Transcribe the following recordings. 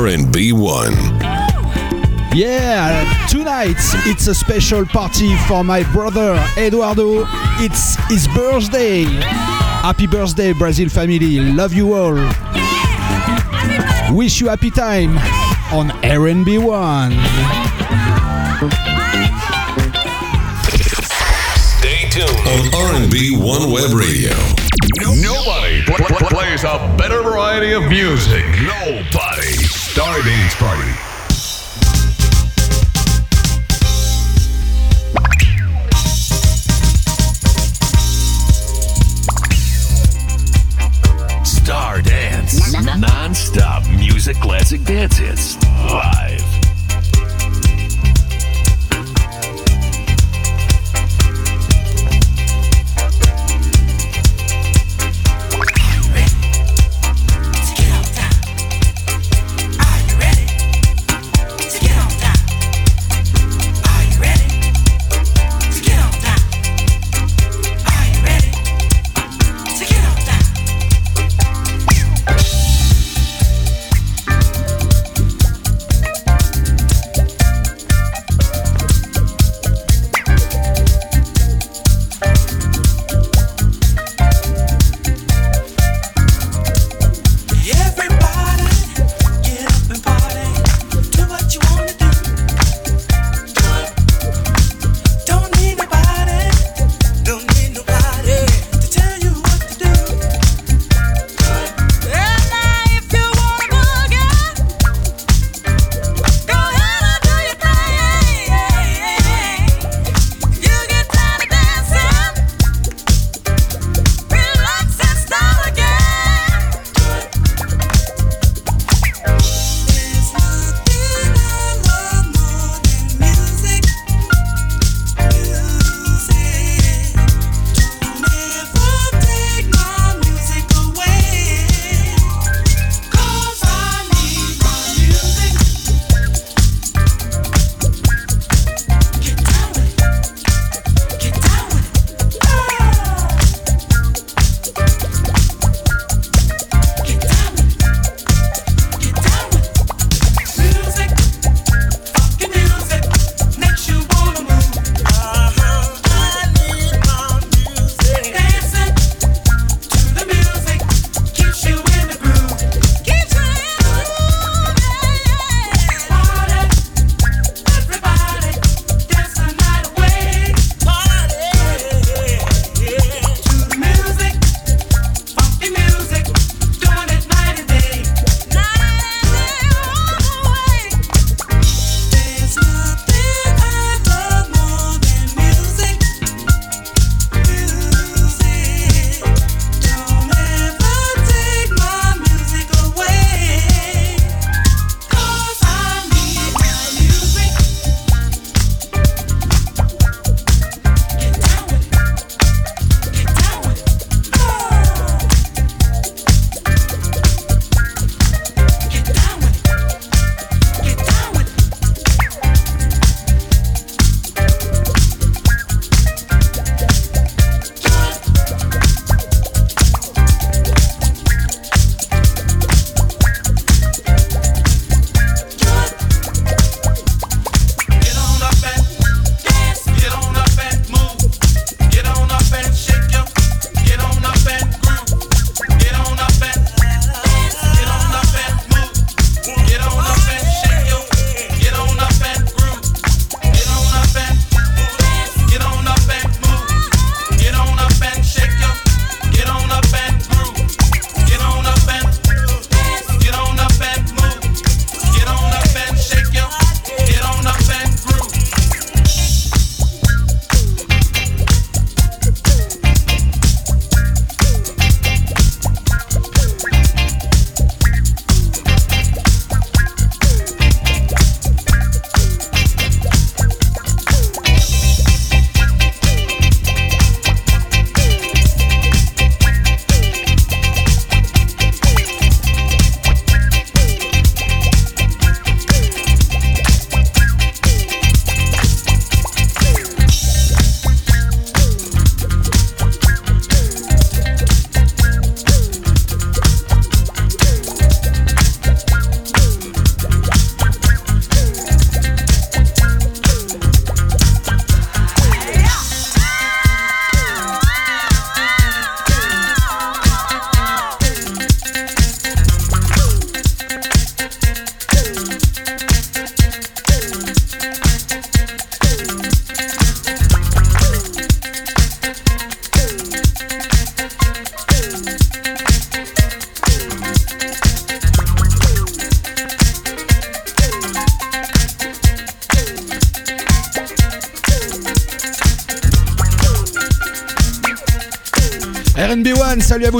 R&B One. Yeah, tonight it's a special party for my brother Eduardo. It's his birthday. Happy birthday, Brazil family. Love you all. Wish you happy time on R&B One. Stay tuned on R&B One Web Radio. Nobody pl- pl- plays a better variety of music. Nobody. Stardance Party. Star Dance. Non-stop music classic dance hits. Live.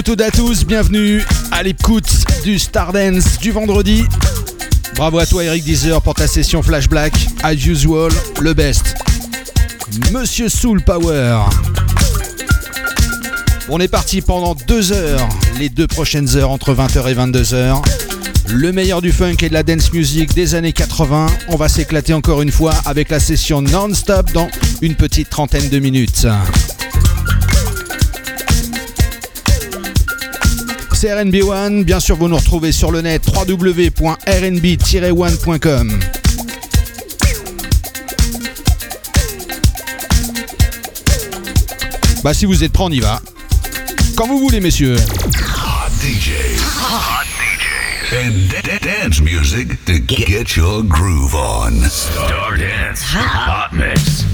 RNB1, salut à vous toutes et à tous, bienvenue à l'écoute du Stardance du vendredi. Bravo à toi Eric Deezer pour ta session Flash Black, as usual, le best. Monsieur Soul Power. On est parti pendant deux heures, les deux prochaines heures entre 20h et 22h. Le meilleur du funk et de la dance music des années 80. On va s'éclater encore une fois avec la session non-stop dans une petite trentaine de minutes. C'est RNB1, bien sûr vous nous retrouvez sur le net www.rnb-one.com. Bah si vous êtes prêts on y va. Quand vous voulez messieurs. Hot DJs. Hot DJs. And dance music to get your groove on. Stardance Hot Mix.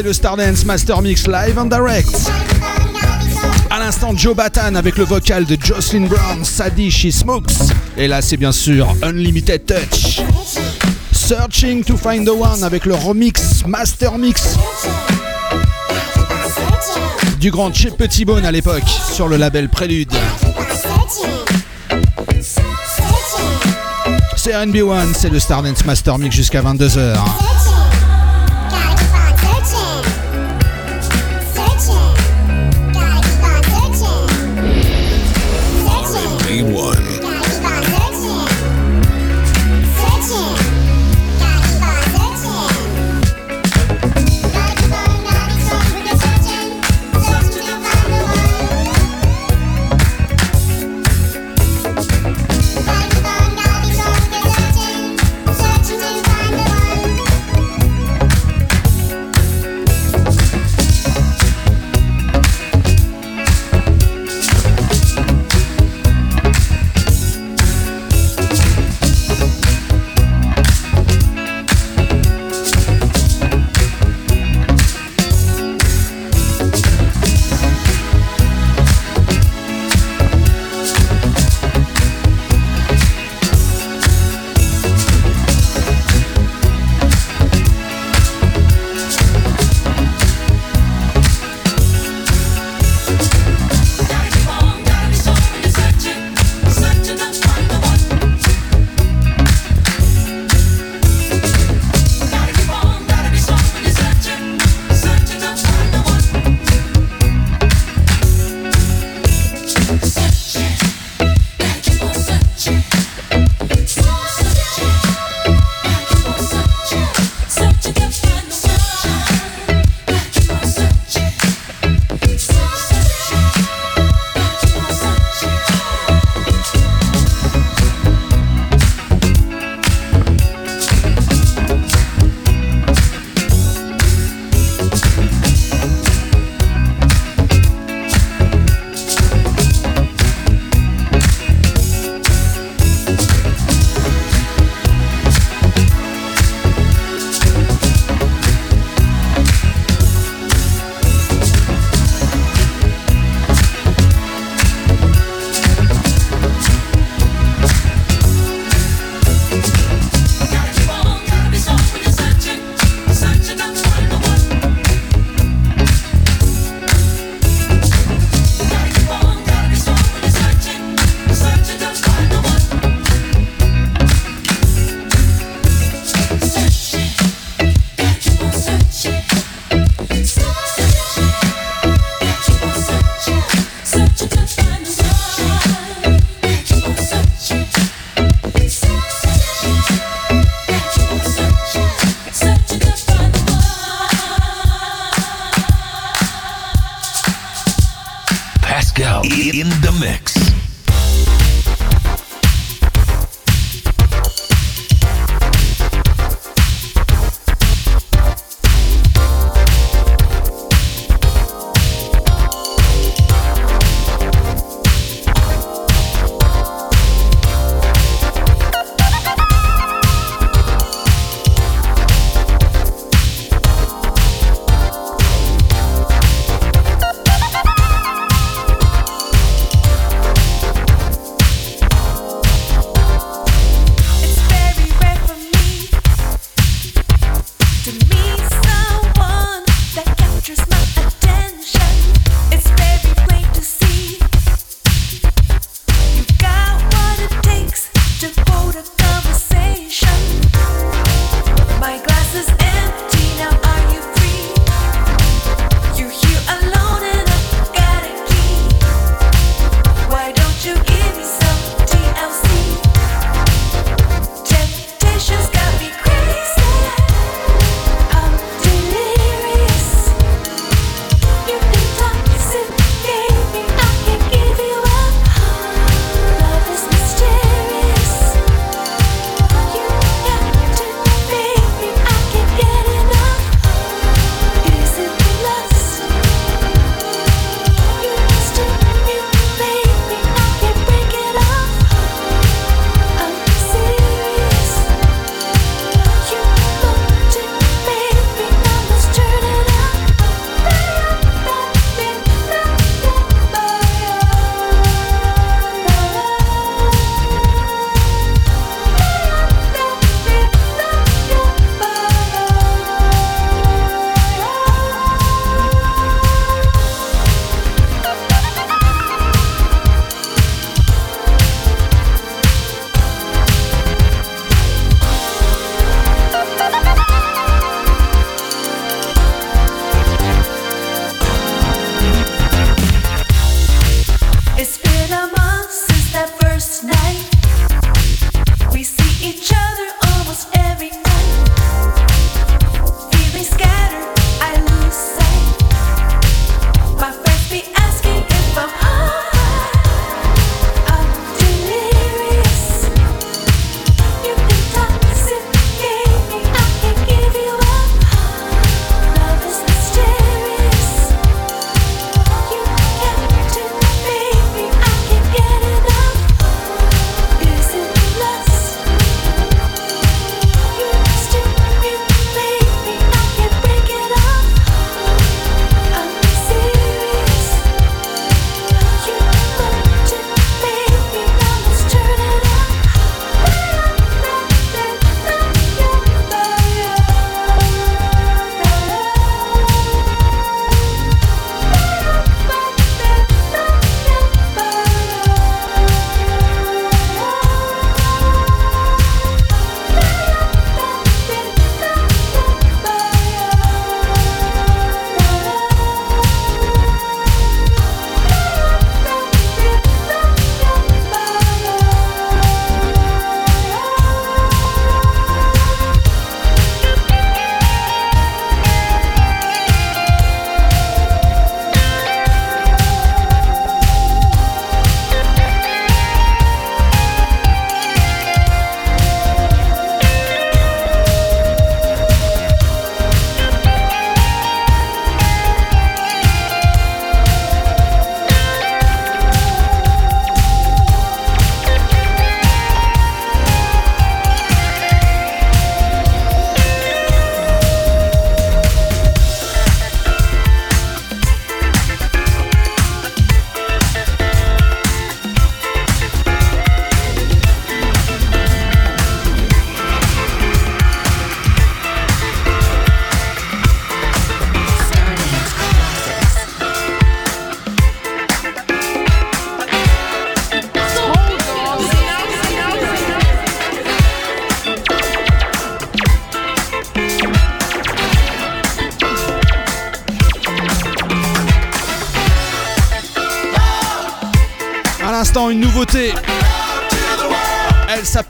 C'est le Stardance Master Mix Live and Direct. À l'instant, Joe Batan avec le vocal de Jocelyn Brown, Sadie She Smokes. Et là, c'est bien sûr Unlimited Touch. Searching to Find the One avec le remix Master Mix du grand Chip Petit Bone à l'époque sur le label Prélude. C'est RB1, c'est le Stardance Master Mix jusqu'à 22h.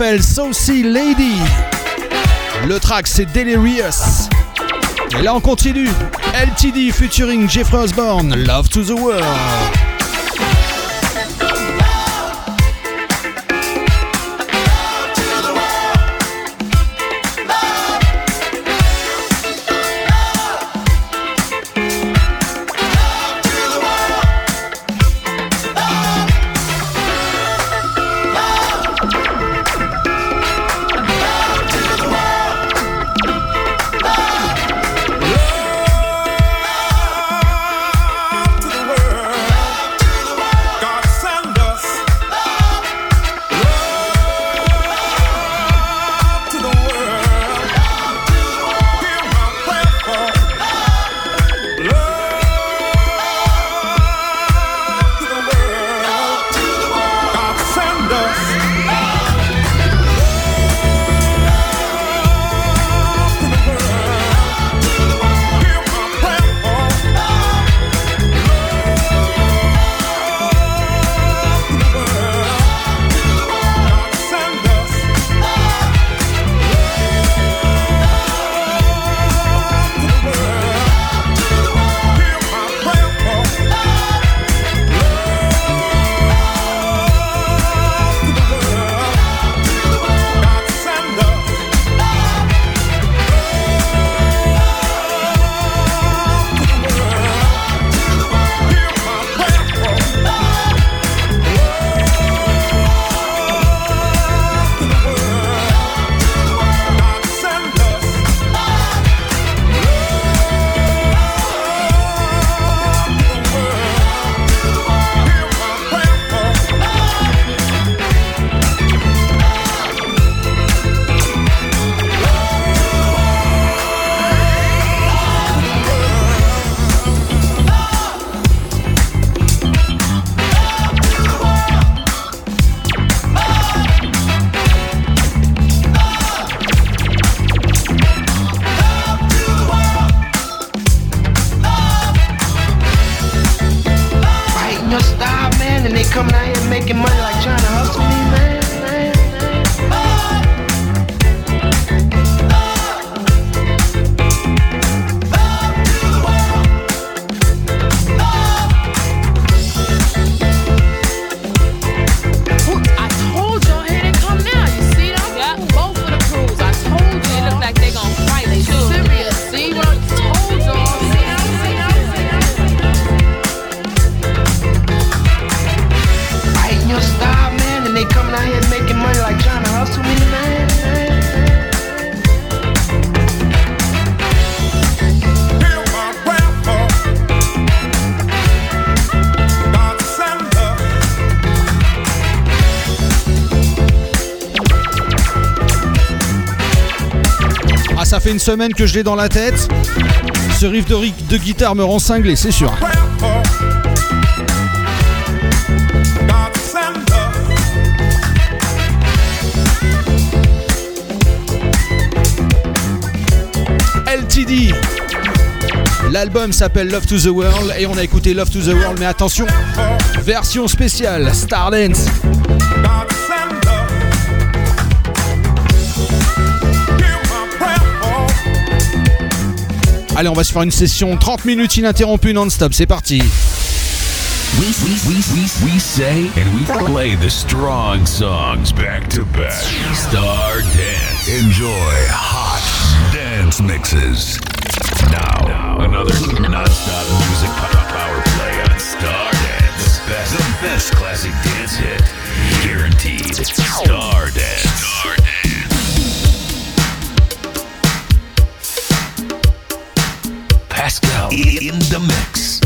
S'appelle Saucy Lady. Le track c'est Delirious. Et là on continue. LTD featuring Jeffrey Osborne, Love to the World. Une semaine que je l'ai dans la tête. Ce riff de, de guitare me rend cinglé, c'est sûr. LTD. L'album s'appelle Love to the World et on a écouté Love to the World, mais attention, version spéciale, Stardance. Allez, on va se faire une session 30 minutes ininterrompue non-stop. C'est parti. We, we, we, we, we say and we play the strong songs back to back. Star Dance. Enjoy hot dance mixes. Now, another non-stop music power play on Star Dance. The best, the best classic dance hit. Guaranteed. Star Dance. Star Pascal in the mix.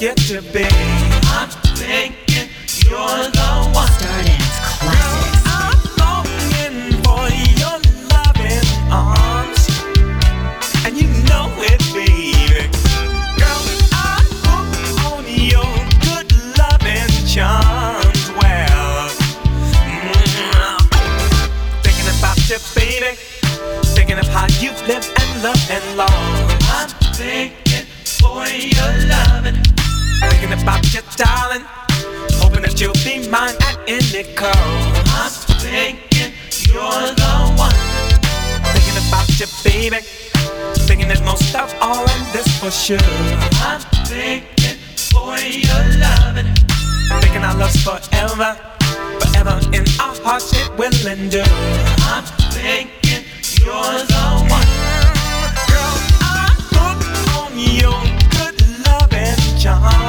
You to be. I'm thinking you're the one. Stardance Thinking about you, darling. Hoping that you'll be mine at any call. I'm thinking you're the one. Thinking about you, baby. Thinking that most of all, and this for sure. I'm thinking, boy, you're loving. Thinking our love's forever. Forever in our hearts, it will endure. I'm thinking you're the one. Girl, I'm hooked on your good loving charms.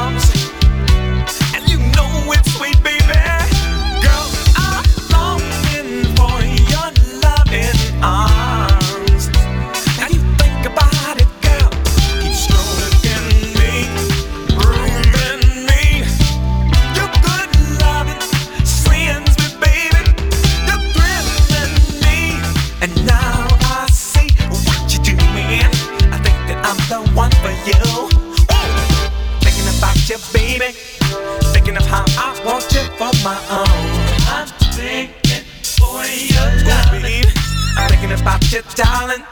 Thinking about you, darling.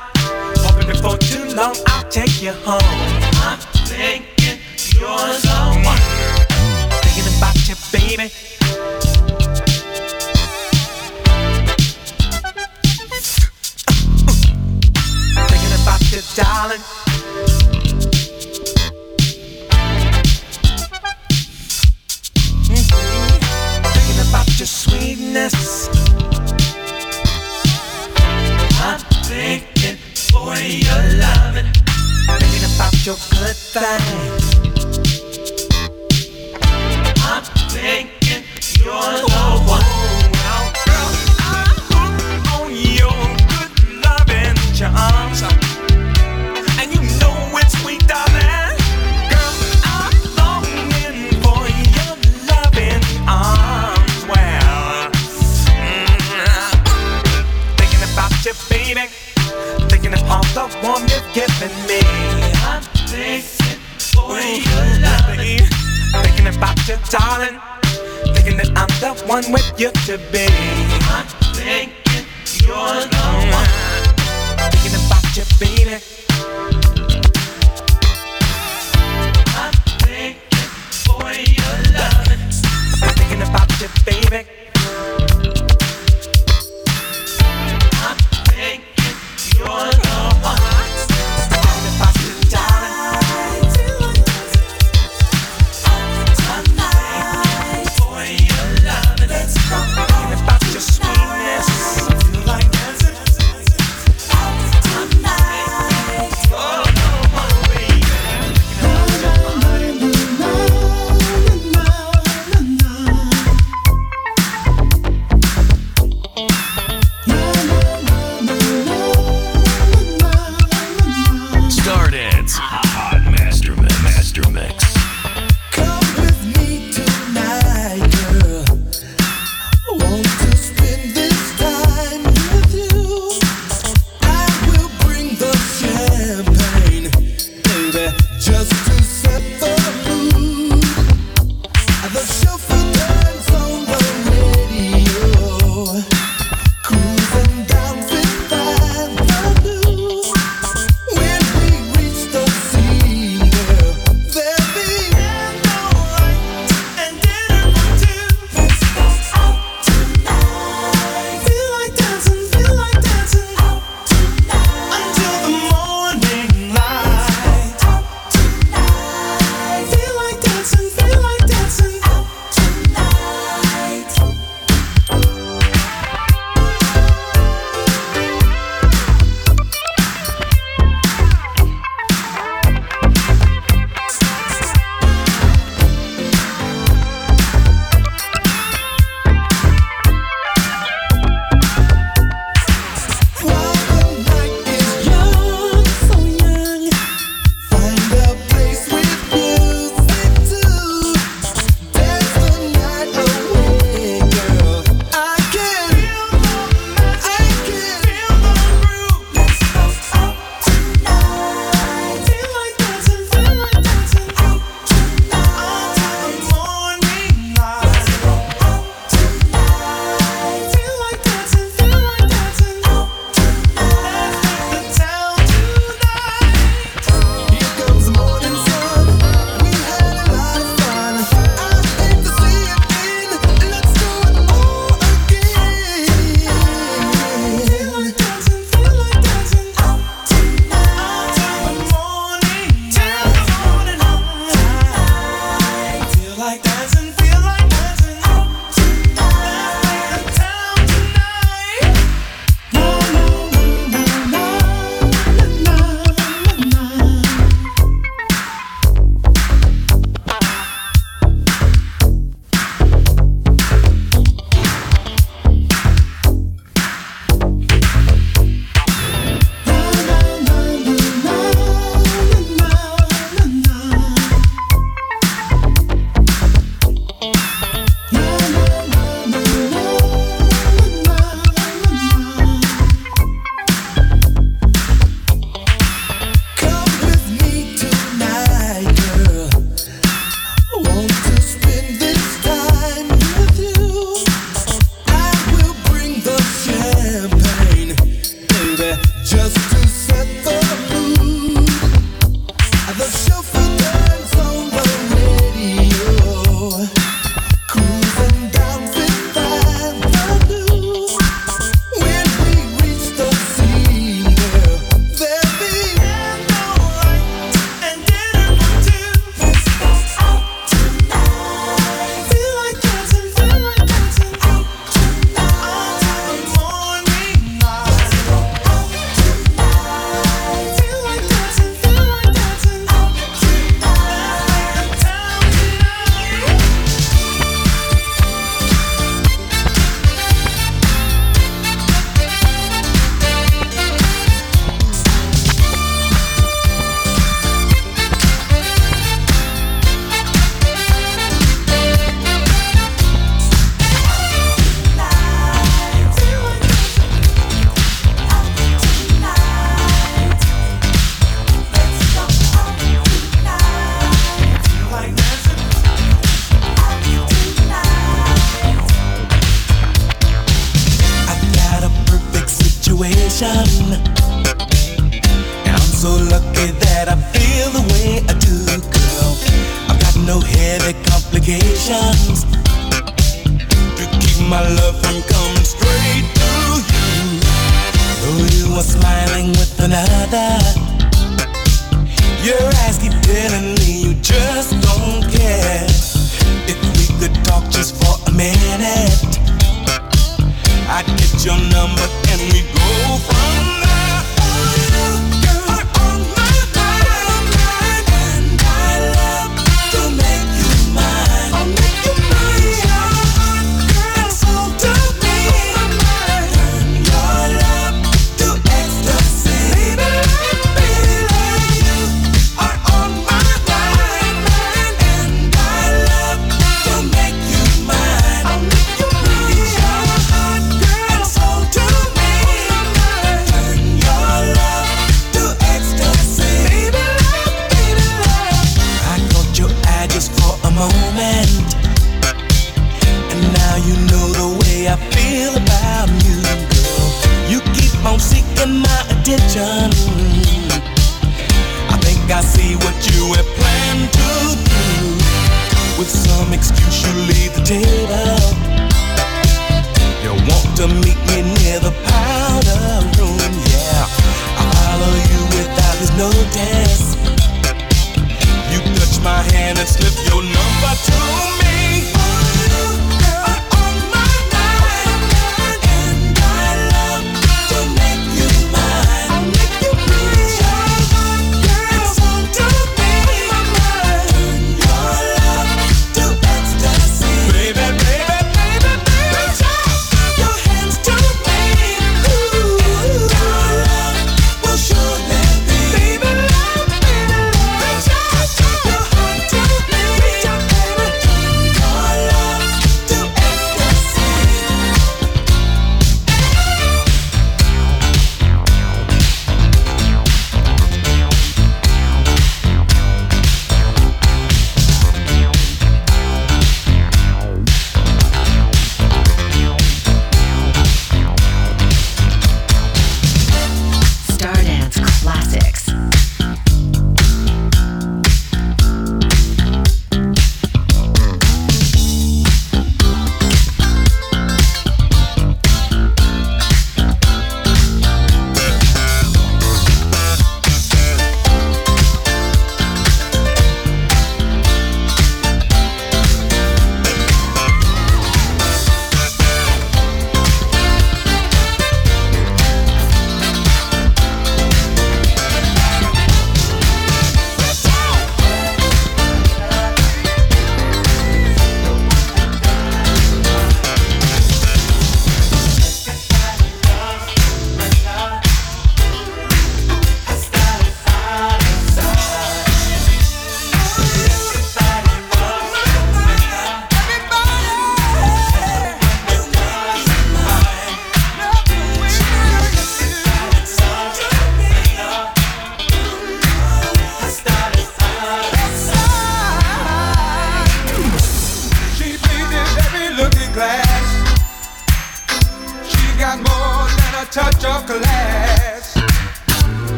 Hoping before too long I'll take you home. I'm thinking you're the one. Thinking about you, baby. Thinking about you, darling. Thinking about your sweetness. Thinking, boy, you're your good things. I'm you're the one. Girl, I'm hooked on your good loving charms. About you, darling. Thinking that I'm the one with you to be. I'm thinking you're the one. Thinking about you, baby. I'm thinking, boy, you're loving. Thinking about you, baby.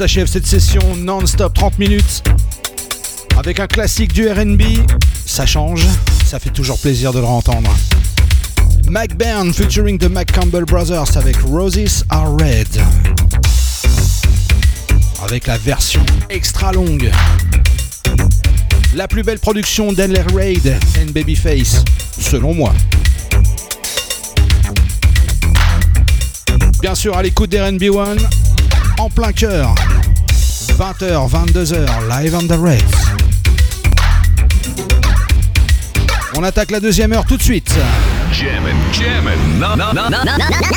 S'achève cette session non-stop 30 minutes avec un classique du RB. Ça change, ça fait toujours plaisir de le entendre. Mac featuring the Mac Campbell Brothers avec Roses Are Red. Avec la version extra longue. La plus belle production d'Enler Raid and Babyface, selon moi. Bien sûr, à l'écoute d'RB One, en plein cœur. 20h, 22h, live on the Red. On attaque la deuxième heure tout de suite. Jammin', jammin', non, non, non,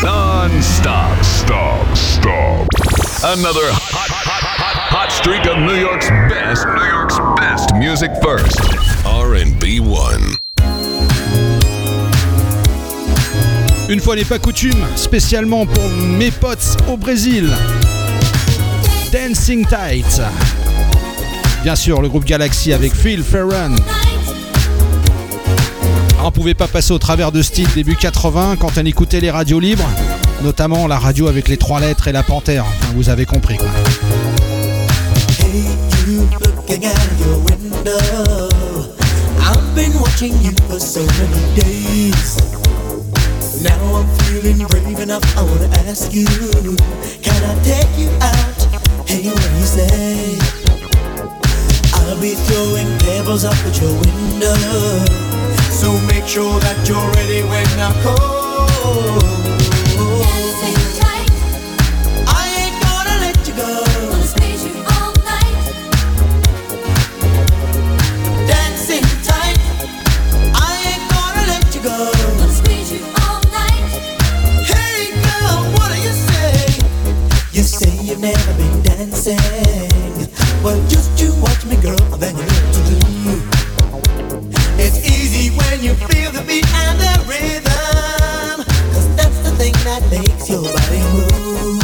non-stop, stop, stop. Another hot, hot, hot, hot streak of New York's best, New York's best music first. R&B One. Une fois n'est pas coutume, spécialement pour mes potes au Brésil. Dancing Tight. Bien sûr, le groupe Galaxy avec Phil Ferran. On pouvait pas passer au travers de style début 80 quand on écoutait les radios libres, notamment la radio avec les trois lettres et la panthère. Vous avez compris Do you say? I'll be throwing pebbles up at your window. So make sure that you're ready when I call. makes your body move.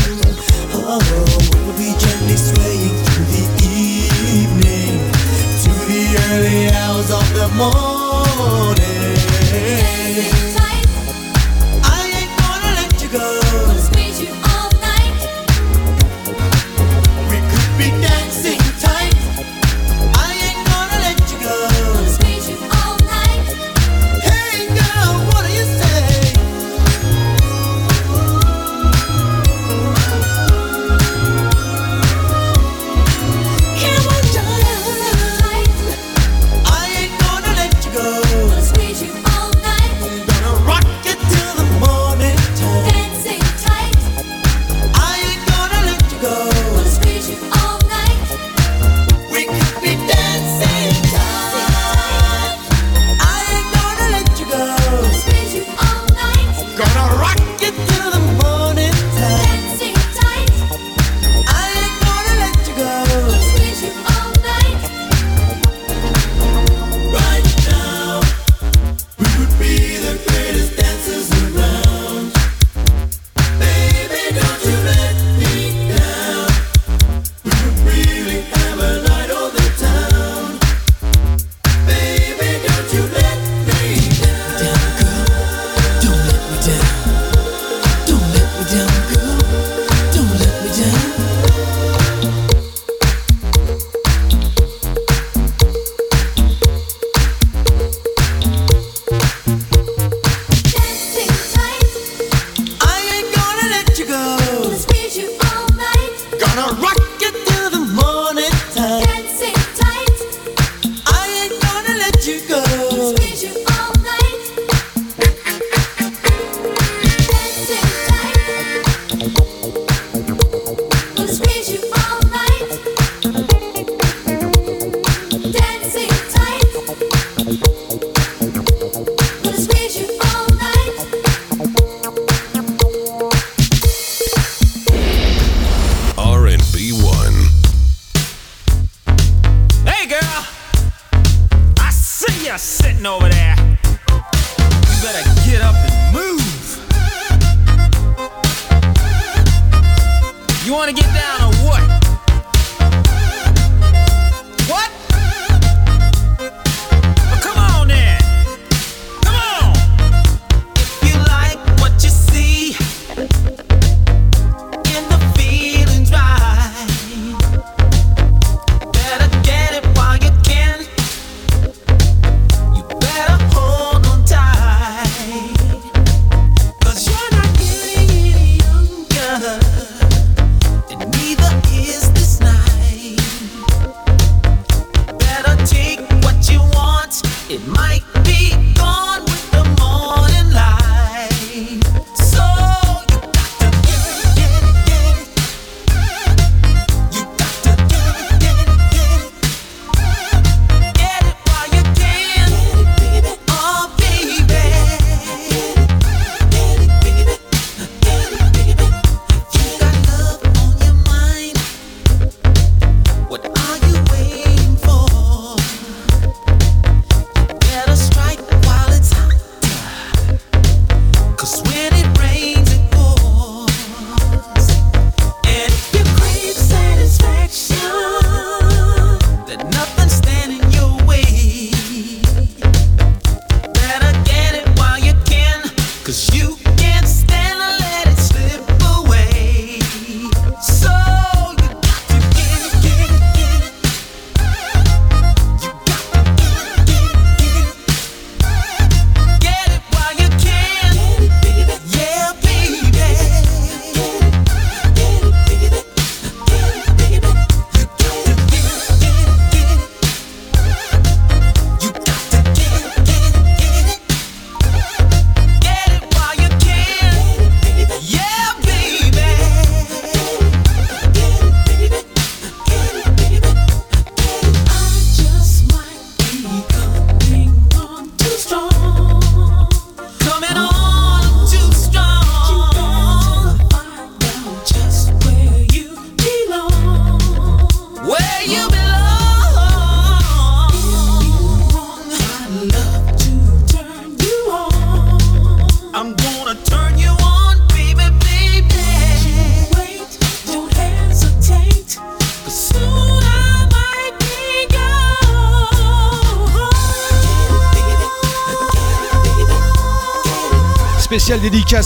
Oh, we'll be gently swaying through the evening the early hours of the morning. I ain't gonna let you go.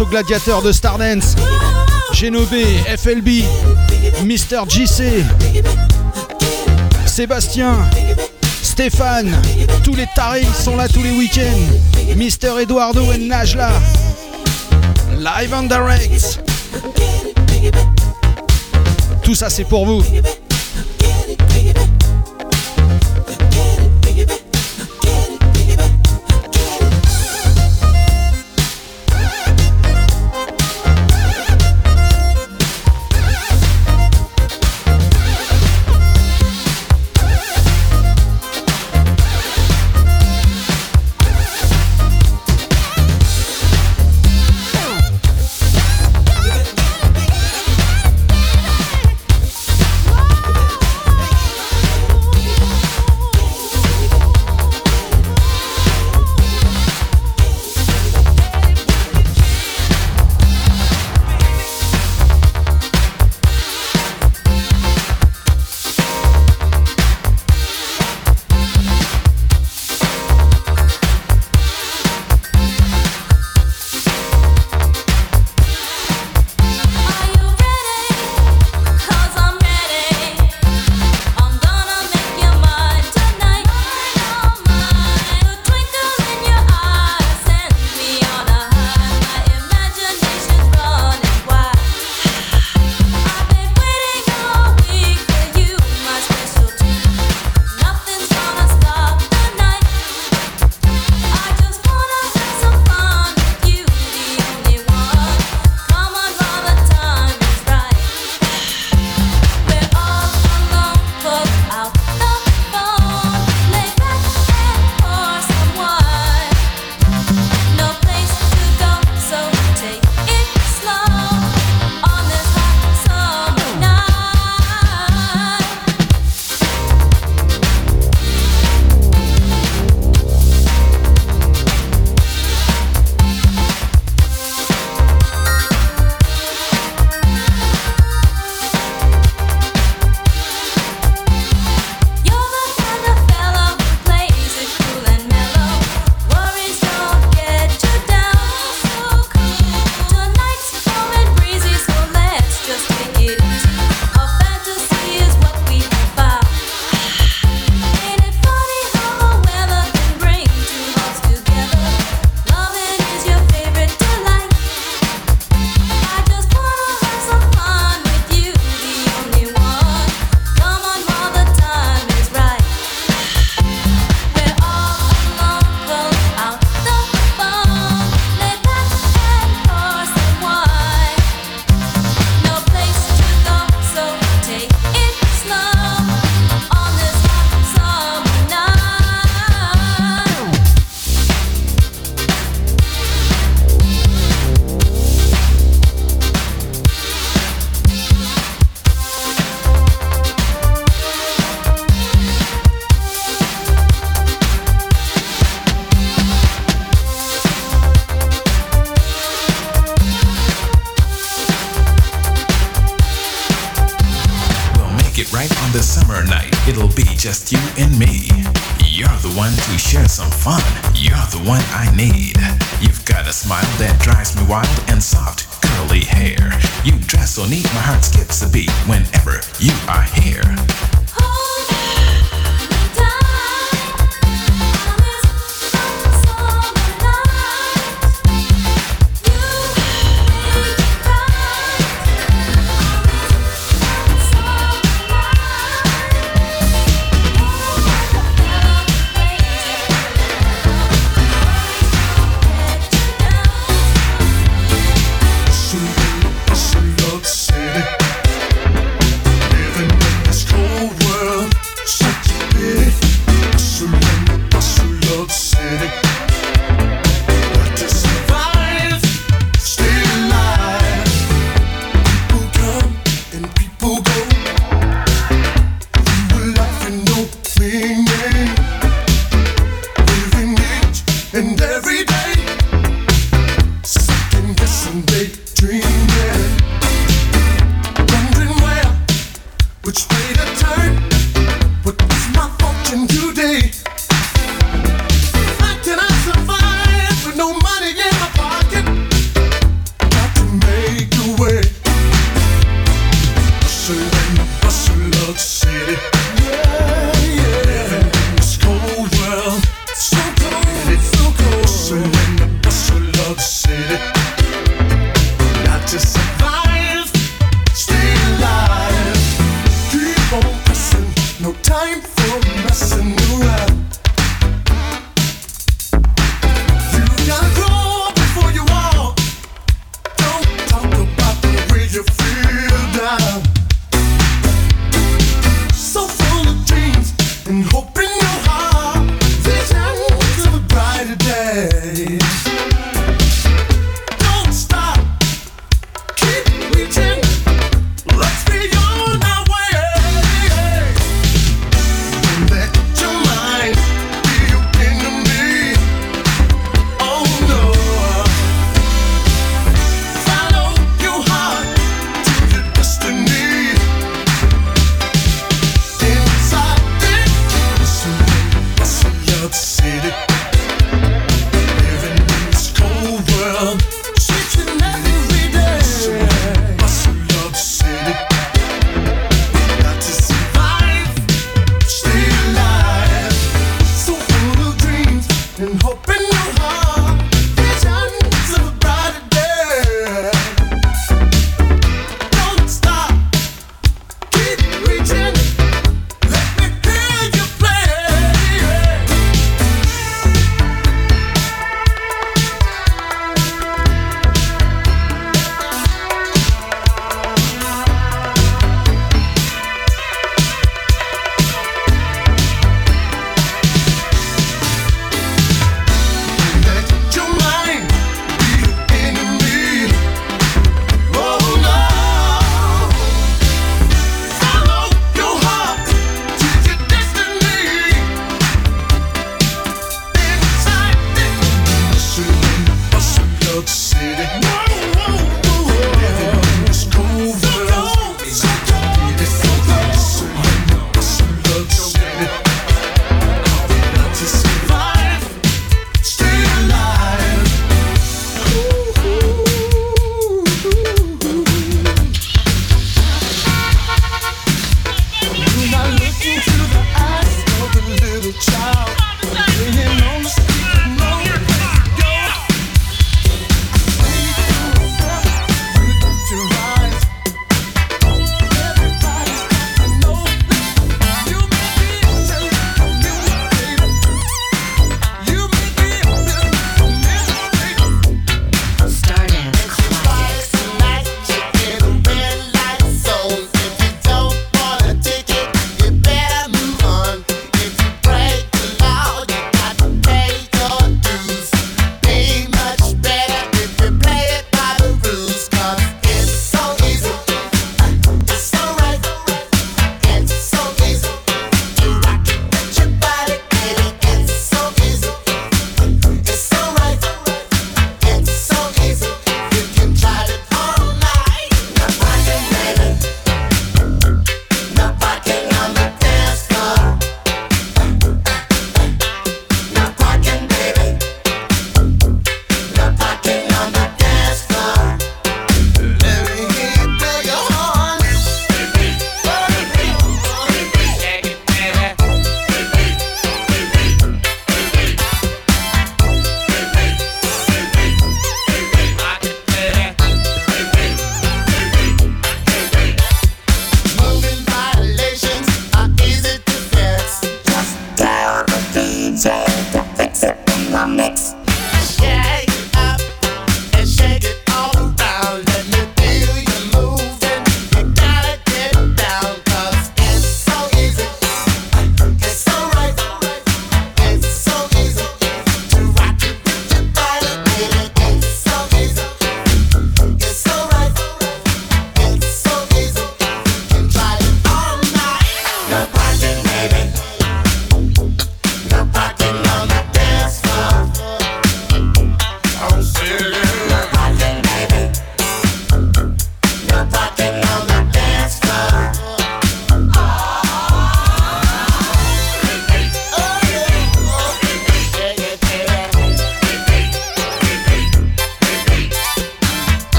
Aux gladiateurs de Stardance. Genobé, FLB, Mister JC, Sébastien, Stéphane, tous les tarés sont là tous les week-ends. Mister Eduardo et Najla. Live and direct. Tout ça c'est pour vous.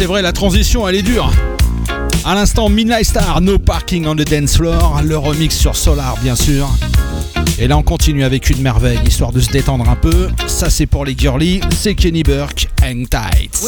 c'est vrai, la transition, elle est dure. À l'instant, Midnight Star, No Parking on the Dance Floor, le remix sur Solar, bien sûr. Et là, on continue avec une merveille, histoire de se détendre un peu. Ça, c'est pour les girlies, c'est Kenny Burke, Hang Tight.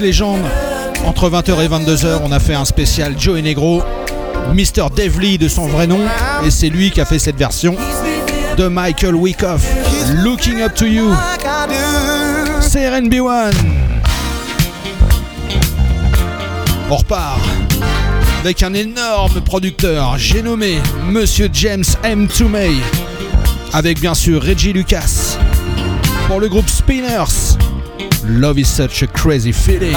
Legend, entre 20h et 22h, on a fait un spécial Joe et Negro, Mr. Lee de son vrai nom, et c'est lui qui a fait cette version de Michael Wyckoff, Looking Up to You. C'est RNB1. On repart avec un énorme producteur, j'ai nommé Monsieur James M. Toomey, avec bien sûr Reggie Lucas, pour le groupe Spinners. Love is such a crazy feeling.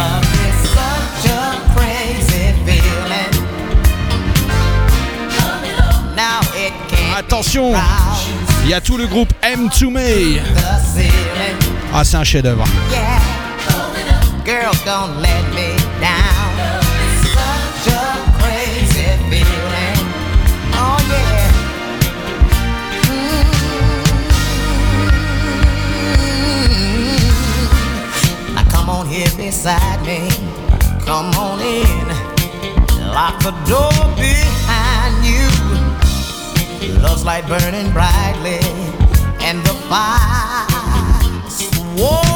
Attention, il y a tout le groupe M. Toomey. Ah, c'est un chef-d'œuvre. Girl, don't let me beside me. Come on in. Lock the door behind you. Love's light burning brightly, and the fire's warm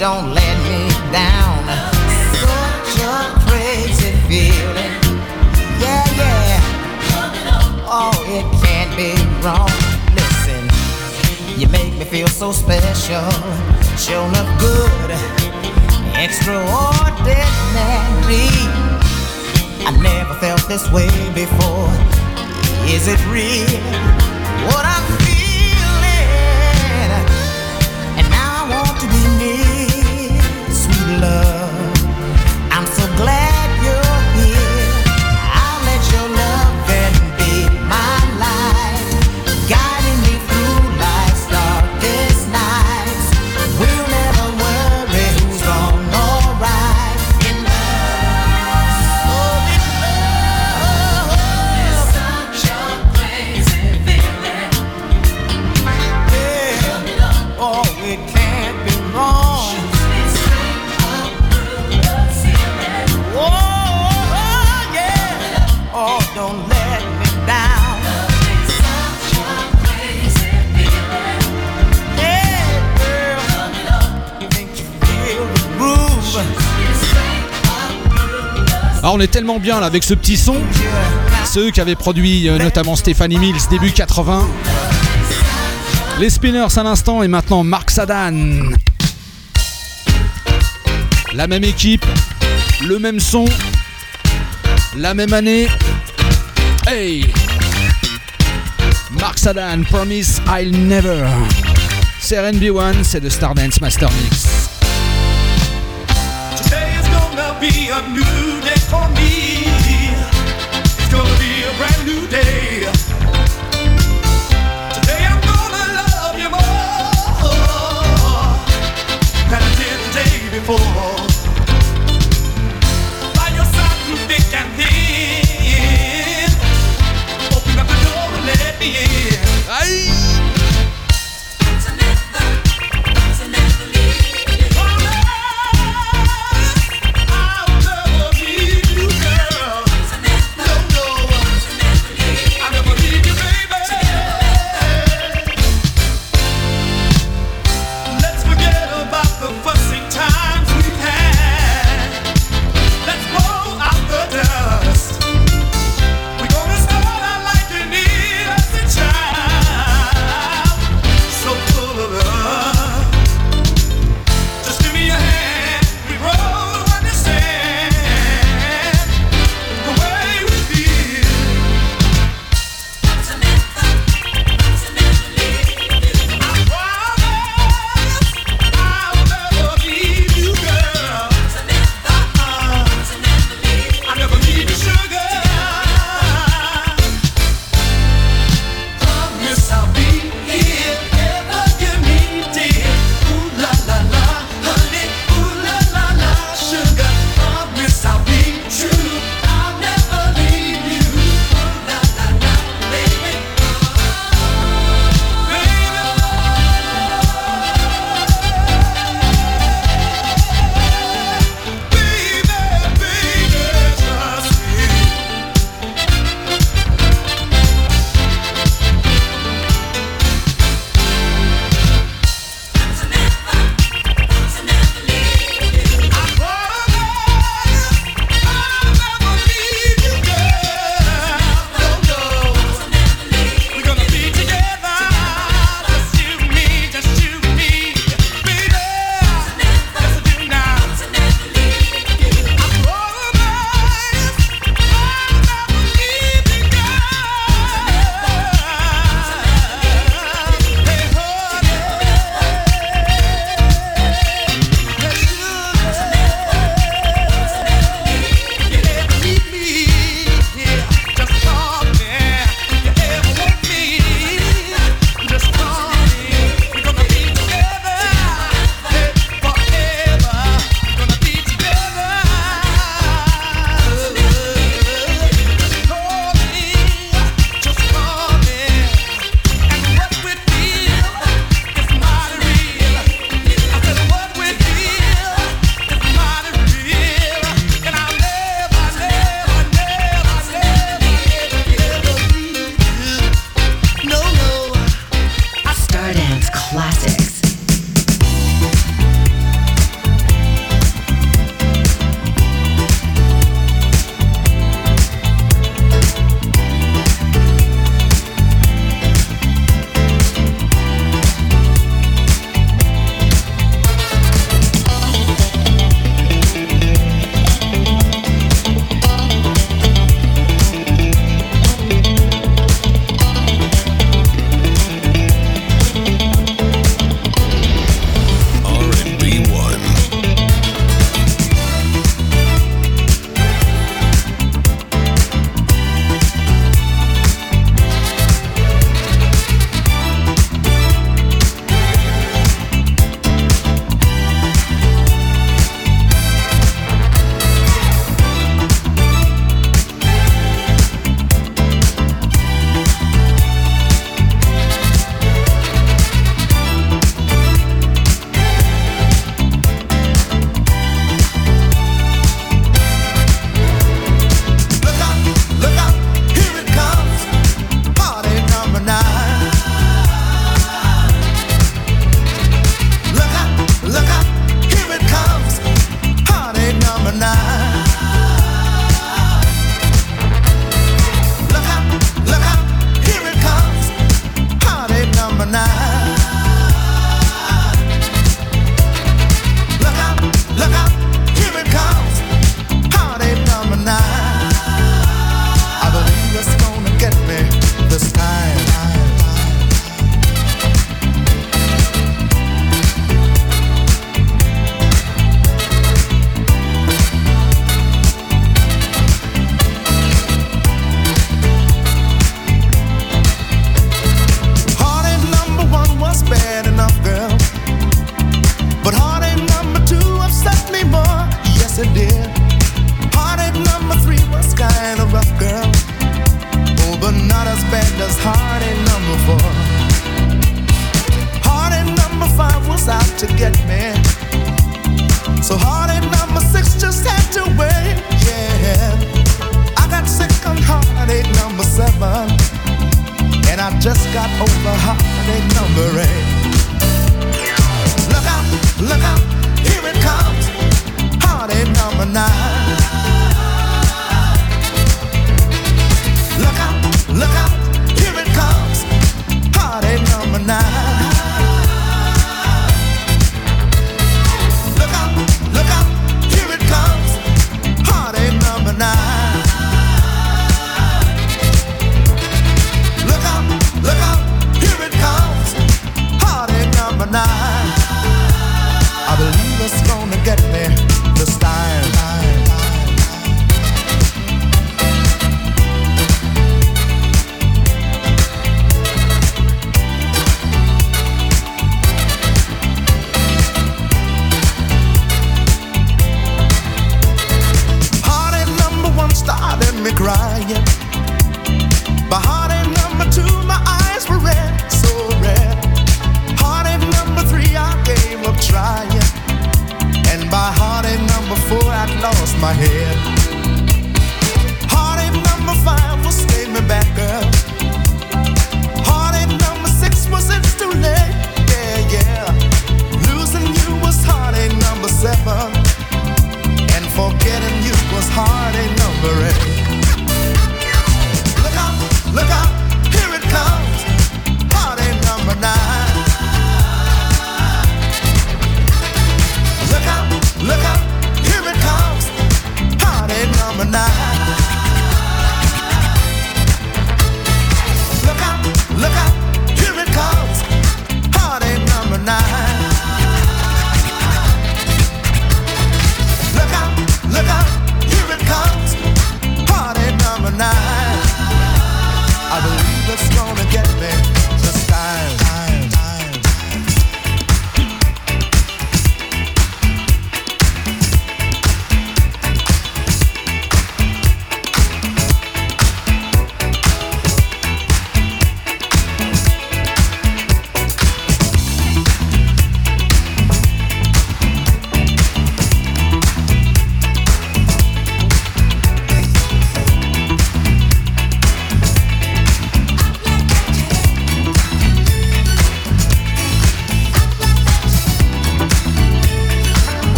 don't let me down. Such a crazy feeling. Yeah, yeah. Oh, it can't be wrong. Listen, you make me feel so special. Show up good, extraordinary. I never felt this way before. Is it real? What I'm Ah, on est tellement bien avec ce petit son. C'est eux qui avaient produit euh, notamment Stephanie Mills début 80. Les Spinners à l'instant et maintenant Mark Sadan. La même équipe, le même son, la même année. Hey Mark Sadan, Promise I'll Never. C'est RNB1, c'est le Stardance Master Mix.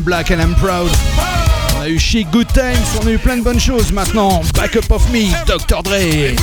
Black and I'm Proud. On a eu Chic Good Times, on a eu plein de bonnes choses maintenant. Back Up of Me, Dr. Dre.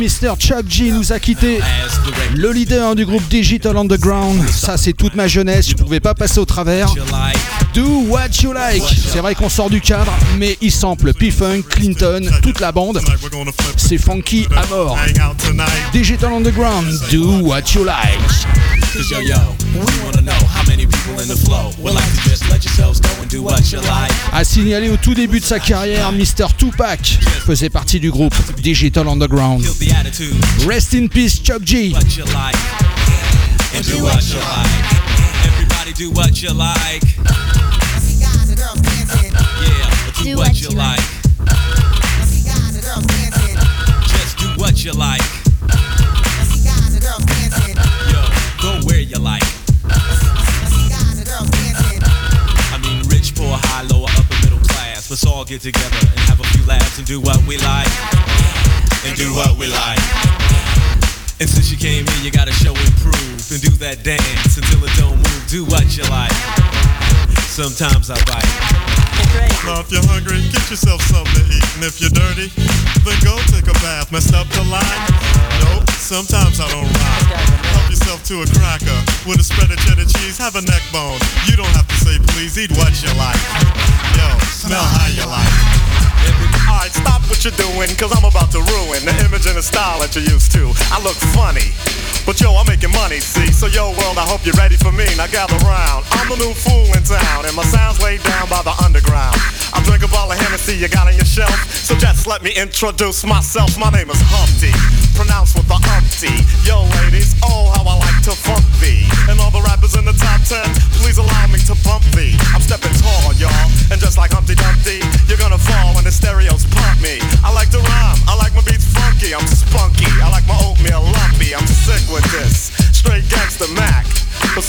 Mr. Chuck G nous a quitté. Le leader du groupe Digital Underground. Ça, c'est toute ma jeunesse, je pouvais pas passer au travers. Do what you like. C'est vrai qu'on sort du cadre, mais il sample P-Funk, Clinton, toute la bande. C'est funky à mort. Digital Underground, do what you like. Cause yo yo, we wanna know how many people in the flow would like to just let yourselves go and do what you like. A signaler au tout début de sa carrière, Mr. Tupac faisait partie du groupe Digital Underground. Rest in peace, Chuck G. what you like, and do what you like. All get together and have a few laughs and do what we like. And do what we like. And since you came here, you gotta show and prove and do that dance until it don't move. Do what you like. Sometimes I bite. Now if you're hungry, get yourself something to eat. And if you're dirty, then go take a bath. Messed up the line? Nope, sometimes I don't rhyme. Yourself to a cracker with a spread of cheddar cheese. Have a neck bone. You don't have to say please, eat what you like. Yo, smell how you like. Alright, stop what you're doing, cause I'm about to ruin the image and the style that you're used to. I look funny, but yo, I'm making money, see? So yo, world, I hope you're ready for me. Now gather round. I'm the new fool in town, and my sound's laid down by the underground. I drink a bottle of Hennessy you got on your shelf, so just let me introduce myself. My name is Humpty, pronounced with the umpty. Yo, ladies, oh, how I like to funk thee. And all the rappers in the top ten, please allow me to bump thee. I'm stepping tall, y'all, and just like Humpty Dumpty, you're gonna fall when the stereos pump me. I like to rhyme, I like my beats funky, I'm spunky. I like my oatmeal lumpy, I'm sick with this. Straight gangster Mac.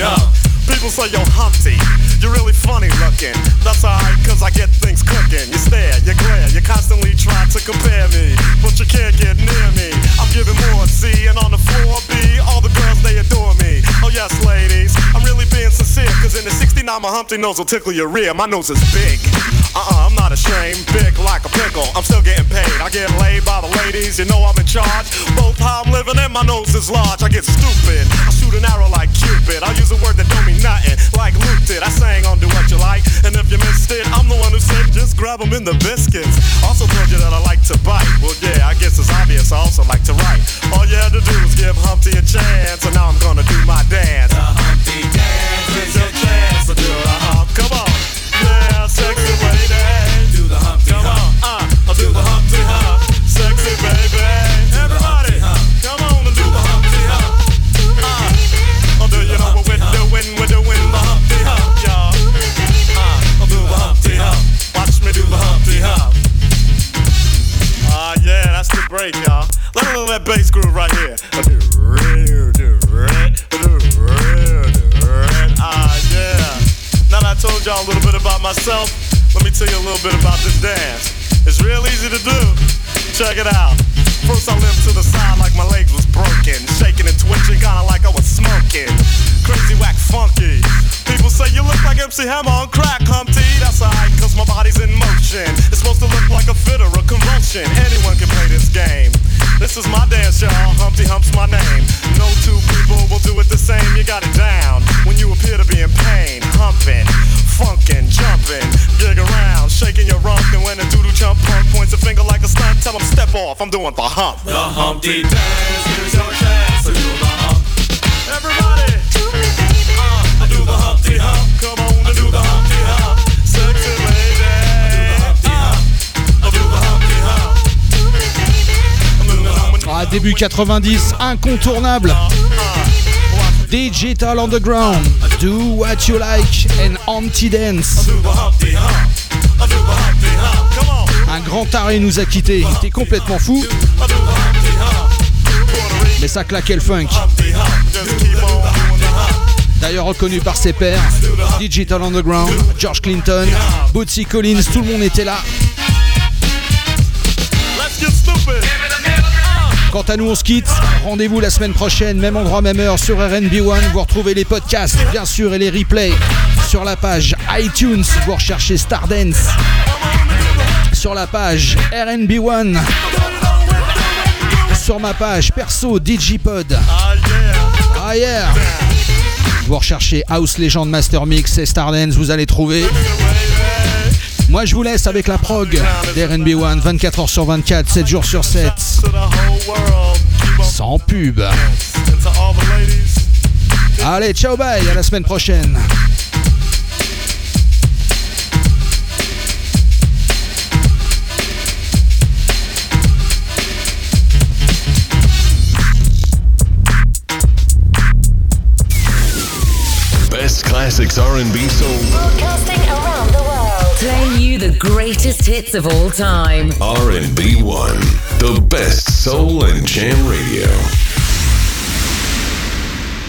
Hump. People say, you're Humpty, you're really funny looking. That's alright, cause I get things cooking. You stare, you glare, you constantly try to compare me. But you can't get near me. I'm giving more C, and on the floor B, 69, my Humpty nose will tickle your rear. My nose is big. Uh-uh, I'm not ashamed, big like a pickle. I'm still getting paid. I get laid by the ladies, you know I'm in charge. Both how I'm living and my nose is large. I get stupid. I shoot an arrow like Cupid. I use a word that don't mean nothing, like Luke did. I sang on Do What You Like, and if you missed it, I'm the one who said just grab 'em in the biscuits. Also told you that I like to bite. Well, yeah, I guess it's obvious. I also like to write. All you had to do was give Humpty a chance, and now I'm gonna do my dance. The Humpty Dance bass groove right here. Ah, yeah. Now I told y'all a little bit about myself, let me tell you a little bit about this dance. It's real easy to do. Check it out. First I limped to the side like my legs was broken, shaking and twitching, kinda like I was smoking. Crazy whack funky. People say you look like MC Hammer on crack, Humpty. That's alright, cause my body's in motion. It's supposed to look like a fit or a convulsion. Anyone can play this game. This is my dance, y'all. Humpty Hump's my name. No two people will do it the same. You got it down when you appear to be in pain. Humping, funkin', jumping, gig around, shaking your rump. And when a doodle chump punk points a finger like a stunt, tell him step off. I'm doing the hump. The Humpty Dance, here's your chance to do the hump. Everybody, do me, the Humpty Hump. Come on, I do the Humpty Hump. Sexy lady. I do the Humpty Hump. Do me, baby. Ah, début 90, incontournable. Digital Underground, Do What You Like and Humpty on. Un grand taré nous a quittés, il était complètement fou, mais ça claquait le funk. D'ailleurs reconnu par ses pairs, Digital Underground, George Clinton, Bootsy Collins, tout le monde était là. Quant à nous, on se quitte. Rendez-vous la semaine prochaine, même endroit, même heure sur RNB One. Vous retrouvez les podcasts, bien sûr, et les replays sur la page iTunes. Vous recherchez Stardance sur la page RNB One. Sur ma page perso Digipod. Ah yeah. Vous recherchez House Legend Master Mix et Stardance, vous allez trouver. Moi je vous laisse avec la prog d'RNB One, 24h sur 24, 7 jours sur 7. To the whole world. Keep on Sans pub. Allez, ciao bye, à la semaine prochaine. Classics R&B soul. Broadcasting around the world. Playing you the greatest hits of all time. R&B One, the best soul and jam radio.